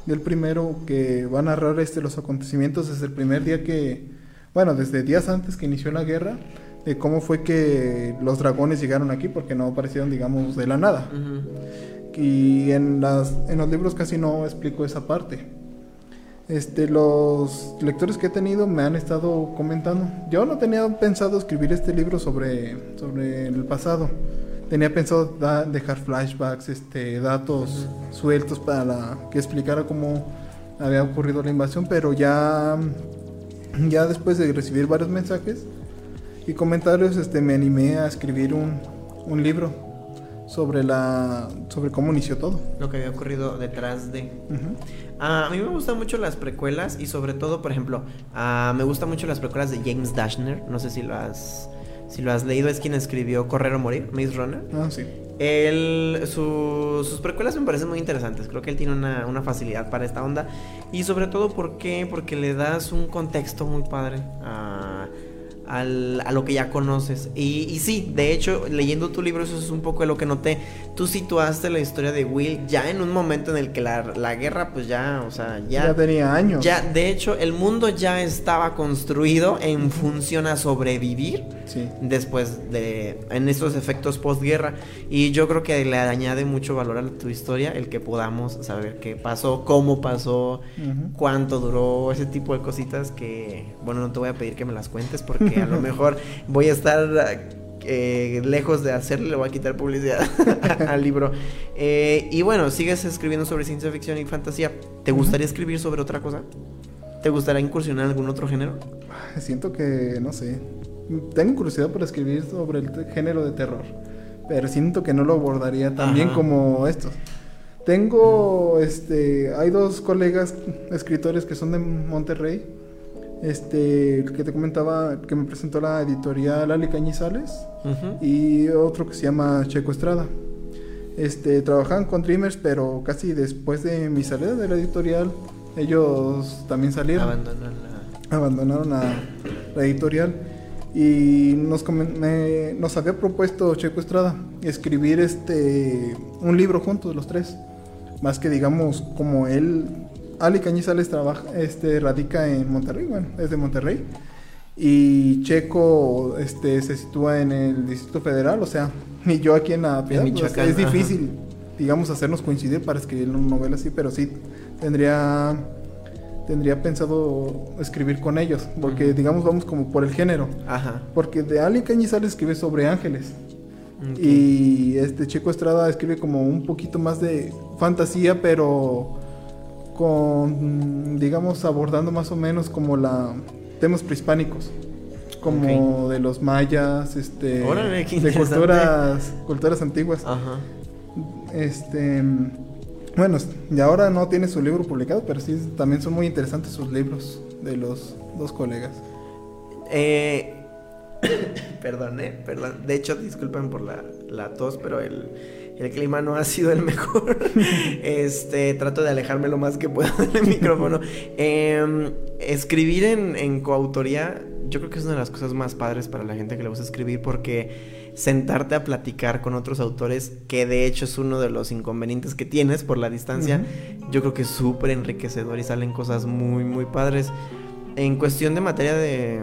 del primero que va a narrar este, los acontecimientos desde el primer día que, bueno, desde días antes que inició la guerra, de cómo fue que los dragones llegaron aquí, porque no aparecieron, digamos, de la nada. Ujú. Y en, las, en los libros casi no explico esa parte. Este, los lectores que he tenido me han estado comentando. Yo no tenía pensado escribir este libro sobre, sobre el pasado. Tenía pensado da- dejar flashbacks, este, datos sueltos para la- que explicara cómo había ocurrido la invasión, pero ya, ya después de recibir varios mensajes y comentarios, este, me animé a escribir un, un libro sobre la sobre cómo inició todo. Lo que había ocurrido detrás de... Ah, a mí me gustan mucho las precuelas y sobre todo, por ejemplo, ah, me gustan mucho las precuelas de James Dashner. No sé si lo has, si lo has leído, es quien escribió Correr o Morir, Maze Runner. Ah, sí. Él, su- sus precuelas me parecen muy interesantes. Creo que él tiene una, una facilidad para esta onda. Y sobre todo, ¿por qué? Porque le das un contexto muy padre a, al- a lo que ya conoces. Y, y sí, de hecho, leyendo tu libro, eso es un poco de lo que noté. Tú situaste la historia de Will ya en un momento en el que la, la guerra, pues ya, o sea, Ya, ya. tenía años. Ya, de hecho, el mundo ya estaba construido en función a sobrevivir Sí. después de en estos efectos postguerra y yo creo que le añade mucho valor a tu historia el que podamos saber qué pasó, cómo pasó, Ujú. cuánto duró, ese tipo de cositas que bueno, no te voy a pedir que me las cuentes porque a lo mejor voy a estar eh, lejos de hacerle, le voy a quitar publicidad al libro. Eh, y bueno, sigues escribiendo sobre ciencia ficción y fantasía. ¿Te gustaría escribir sobre otra cosa? ¿Te gustaría incursionar en algún otro género? Siento que, no sé. Tengo curiosidad por escribir sobre el género de terror. Pero siento que no lo abordaría tan bien como estos. Tengo, este, hay dos colegas escritores que son de Monterrey. Este, que te comentaba, que me presentó la editorial Ali Cañizales. Ujú. y otro que se llama Checo Estrada. Este, trabajaban con Dreamers, pero casi después de mi salida de la editorial, ellos también salieron, Abandonan la... abandonaron la editorial y nos, me- nos había propuesto Checo Estrada escribir este un libro juntos los tres, más que digamos como él, Ali Cañizales trabaja, este, radica en Monterrey, bueno, es de Monterrey. Y Checo este, se sitúa en el Distrito Federal, o sea, y yo aquí en la Piedad, pues, es ajá. difícil, digamos, hacernos coincidir para escribir una novela así, pero sí tendría tendría pensado escribir con ellos, porque digamos vamos como por el género, Ajá. porque de Ali Cañizales escribe sobre ángeles. Y este Checo Estrada escribe como un poquito más de fantasía, pero con digamos abordando más o menos como la temas prehispánicos como de los mayas este Órale, de culturas culturas antiguas Ajá. este bueno y ahora no tiene su libro publicado pero sí también son muy interesantes sus libros de los dos colegas Eh, perdón, eh, perdón. De hecho, disculpen por la, la tos, pero el, el clima no ha sido el mejor. este, trato de alejarme lo más que puedo del micrófono. Em, escribir en, en coautoría, yo creo que es una de las cosas más padres para la gente que le gusta escribir porque sentarte a platicar con otros autores, que de hecho es uno de los inconvenientes que tienes por la distancia, yo creo que es súper enriquecedor y salen cosas muy, muy padres. En cuestión de materia de,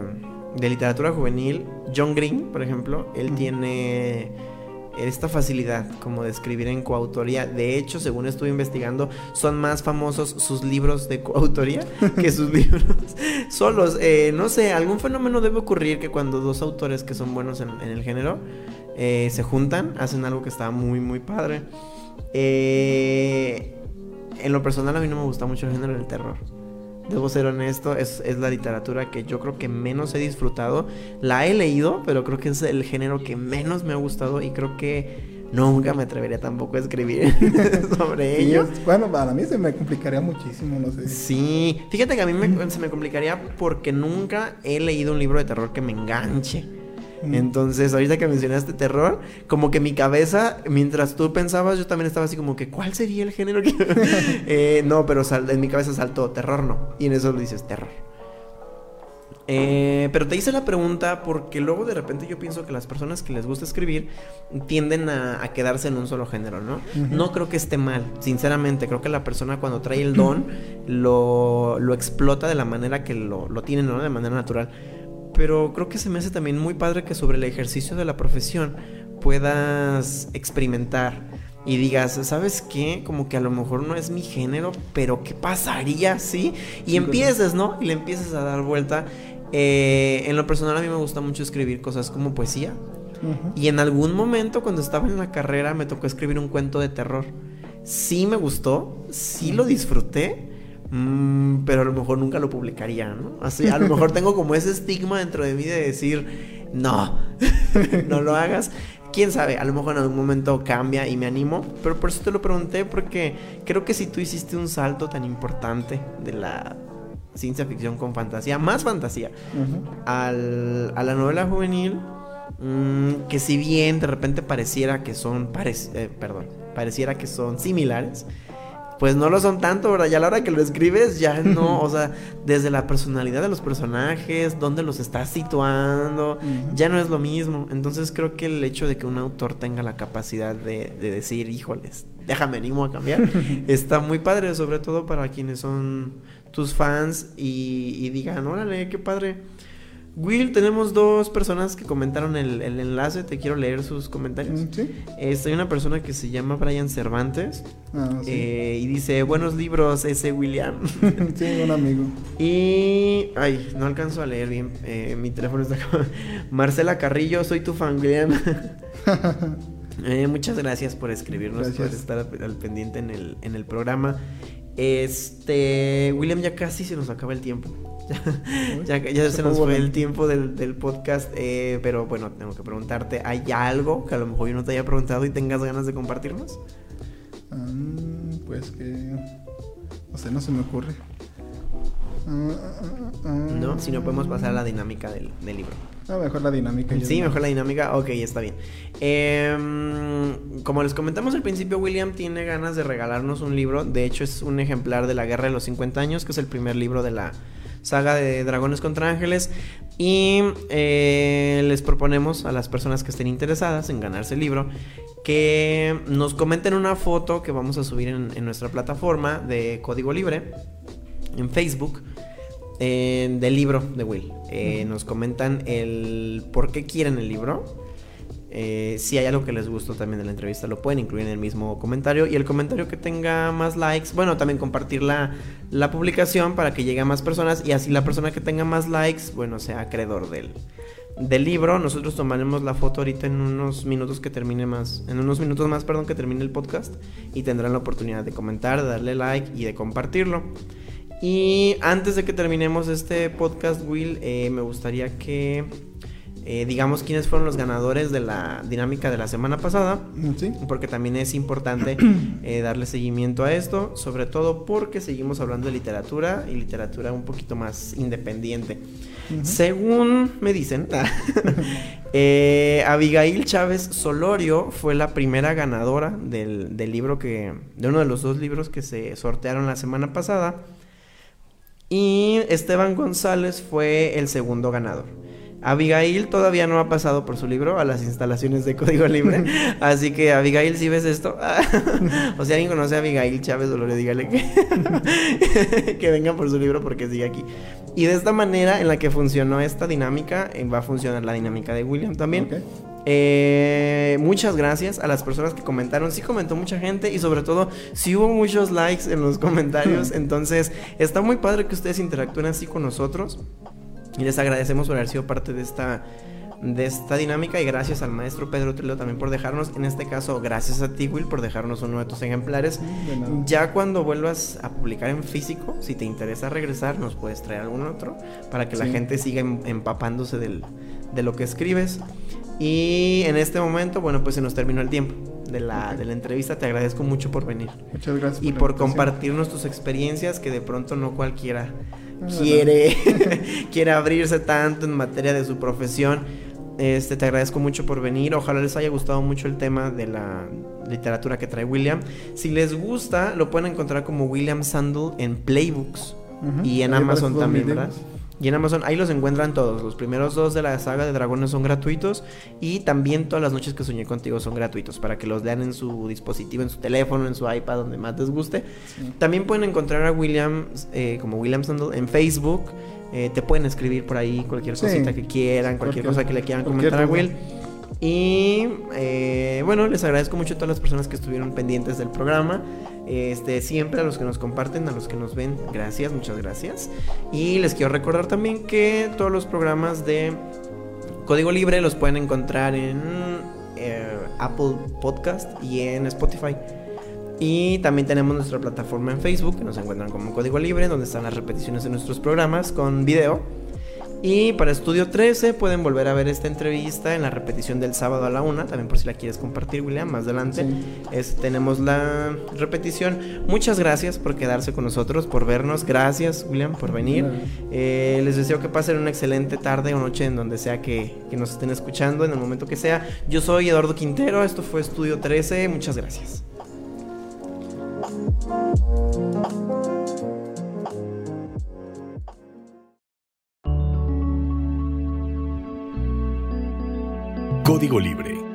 de literatura juvenil, John Green, por ejemplo, él tiene esta facilidad como de escribir en coautoría. De hecho, según estuve investigando, son más famosos sus libros de coautoría que sus libros solos. Eh, no sé, algún fenómeno debe ocurrir que cuando dos autores que son buenos en, en el género eh, se juntan, hacen algo que está muy, muy padre. Eh, en lo personal a mí no me gusta mucho el género del terror. Debo ser honesto, es, es la literatura que yo creo que menos he disfrutado. La he leído, pero creo que es el género que menos me ha gustado y creo que Nunca me atrevería tampoco a escribir sobre ello. es- bueno, para mí se me complicaría muchísimo, no sé. Sí, fíjate que a mí me- se me complicaría porque nunca he leído un libro de terror que me enganche. Mm. Entonces, ahorita que mencionaste terror, como que mi cabeza, mientras tú pensabas, yo también estaba así como que, ¿cuál sería el género que...? Eh, no, pero sal- en mi cabeza saltó terror, no. Y en eso lo dices terror. Eh, pero te hice la pregunta porque luego de repente yo pienso que las personas que les gusta escribir tienden a, a quedarse en un solo género, ¿no? No creo que esté mal, sinceramente. Creo que la persona cuando trae el don lo, lo explota de la manera que lo, lo tiene, ¿no? De manera natural. Pero creo que se me hace también muy padre que sobre el ejercicio de la profesión puedas experimentar y digas, ¿sabes qué? Como que a lo mejor no es mi género, pero ¿qué pasaría si? Y Sí, empieces, ¿no? Y le empiezas a dar vuelta. Eh, en lo personal a mí me gusta mucho escribir cosas como poesía. Y en algún momento cuando estaba en la carrera me tocó escribir un cuento de terror. Sí me gustó, sí lo disfruté, mm, pero a lo mejor nunca lo publicaría, ¿no? Así, a lo mejor tengo como ese estigma dentro de mí de decir, no, no lo hagas. Quién sabe, a lo mejor en algún momento cambia y me animo, pero por eso te lo pregunté porque creo que si tú hiciste un salto tan importante de la ciencia ficción con fantasía, más fantasía, al- a la novela juvenil mm, que si bien de repente pareciera que son parec- eh, perdón pareciera que son similares pues no lo son tanto, ¿verdad? Ya a la hora que lo escribes, ya no, o sea, desde la personalidad de los personajes, dónde los estás situando, ya no es lo mismo. Entonces creo que el hecho de que un autor tenga la capacidad de, de decir, híjoles, déjame animo a cambiar, está muy padre, sobre todo para quienes son tus fans y, y digan, órale, qué padre. Will, tenemos dos personas que comentaron el, el enlace, te quiero leer sus comentarios. Sí. Este, hay una persona que se llama Brian Cervantes Ah, sí. eh, y dice, buenos libros, ese William. sí, un amigo. y, ay, no alcanzo a leer bien, eh, mi teléfono está. Marcela Carrillo, soy tu fan, William. Eh, muchas gracias por escribirnos, por Gracias. estar al, al pendiente en el, en el programa. Este, William, ya casi se nos acaba el tiempo. Ya, ya se nos fue el tiempo del, del podcast, eh, pero bueno, tengo que preguntarte, ¿hay algo que a lo mejor yo no te haya preguntado y tengas ganas de compartirnos? Ah, pues que. No sé, no se me ocurre. Ah, ah, ah. No, si no podemos pasar a la dinámica del, del libro. Ah, mejor la dinámica. Sí, mejor la dinámica. Ok, está bien. Em, como les comentamos al principio, William tiene ganas de regalarnos un libro. De hecho, es un ejemplar de la Guerra de los 50 años, que es el primer libro de la saga de Dragones contra Ángeles. Y eh, les proponemos a las personas que estén interesadas en ganarse el libro que nos comenten una foto que vamos a subir en, en nuestra plataforma de Código Libre en Facebook eh, del libro de Will. Eh, Nos comentan el por qué quieren el libro. Eh, si hay algo que les gustó también de la entrevista, lo pueden incluir en el mismo comentario. Y el comentario que tenga más likes, bueno, también compartir la, la publicación para que llegue a más personas. Y así la persona que tenga más likes, bueno, sea acreedor del, del libro. Nosotros tomaremos la foto ahorita en unos minutos que termine más, en unos minutos más, perdón, que termine el podcast. Y tendrán la oportunidad de comentar, de darle like y de compartirlo. Y antes de que terminemos este podcast, Will, eh, me gustaría que eh, digamos quiénes fueron los ganadores de la dinámica de la semana pasada. Mm, Sí. Porque también es importante eh, darle seguimiento a esto, sobre todo porque seguimos hablando de literatura y literatura un poquito más independiente. Según me dicen, eh, Abigail Chávez Solorio fue la primera ganadora del, del libro que, de uno de los dos libros que se sortearon la semana pasada. Y Esteban González fue el segundo ganador. Abigail todavía no ha pasado por su libro a las instalaciones de Código Libre. así que, Abigail, si ves esto, o si alguien conoce a Abigail Chávez Dolores, dígale que, que vengan por su libro porque sigue aquí. Y de esta manera en la que funcionó esta dinámica, eh, va a funcionar la dinámica de William también. Eh, muchas gracias a las personas que comentaron. Sí comentó mucha gente y sobre todo sí hubo muchos likes en los comentarios. Entonces está muy padre que ustedes interactúen así con nosotros. Y les agradecemos por haber sido parte de esta, de esta dinámica. Y gracias al maestro Pedro Trillo también por dejarnos. En este caso, gracias a ti, Will, por dejarnos uno de tus ejemplares. Ya cuando vuelvas a publicar en físico, si te interesa regresar, nos puedes traer algún otro para que la Sí. gente siga em- empapándose del- de lo que escribes. Y en este momento, bueno, pues se nos terminó el tiempo. de la, de la entrevista. Te agradezco mucho por venir. Muchas gracias. Y la por compartirnos tus experiencias que de pronto no cualquiera quiere, quiere abrirse tanto en materia de su profesión. Este, te agradezco mucho por venir. Ojalá les haya gustado mucho el tema de la literatura que trae William. Si les gusta, lo pueden encontrar como William Sandel en Playbooks y en Ahí Amazon también, ¿verdad? Y en Amazon, ahí los encuentran todos. Los primeros dos de la saga de Dragones son gratuitos. Y también todas las noches que soñé contigo son gratuitos. Para que los lean en su dispositivo, en su teléfono, en su iPad, donde más les guste. Sí. También pueden encontrar a William eh, como William Sandel en Facebook. Eh, te pueden escribir por ahí cualquier Sí. cosita que quieran, cualquier, Cualquier- cosa que le quieran comentar a. Will. Y eh, bueno, les agradezco mucho a todas las personas que estuvieron pendientes del programa. Este, siempre a los que nos comparten, a los que nos ven, gracias, muchas gracias. Y les quiero recordar también que todos los programas de Código Libre los pueden encontrar en eh, Apple Podcast y en Spotify. Y también tenemos nuestra plataforma en Facebook, que nos encuentran como Código Libre, donde están las repeticiones de nuestros programas con video. Y para Estudio 13 pueden volver a ver esta entrevista en la repetición del sábado a la una, también por si la quieres compartir, William, más adelante. Sí. Es- tenemos la repetición. Muchas gracias por quedarse con nosotros, por vernos. Gracias, William, por venir. Eh, les deseo que pasen una excelente tarde o noche en donde sea que, que nos estén escuchando, en el momento que sea. Yo soy Eduardo Quintero, esto fue Estudio 13. Muchas gracias. Código Libre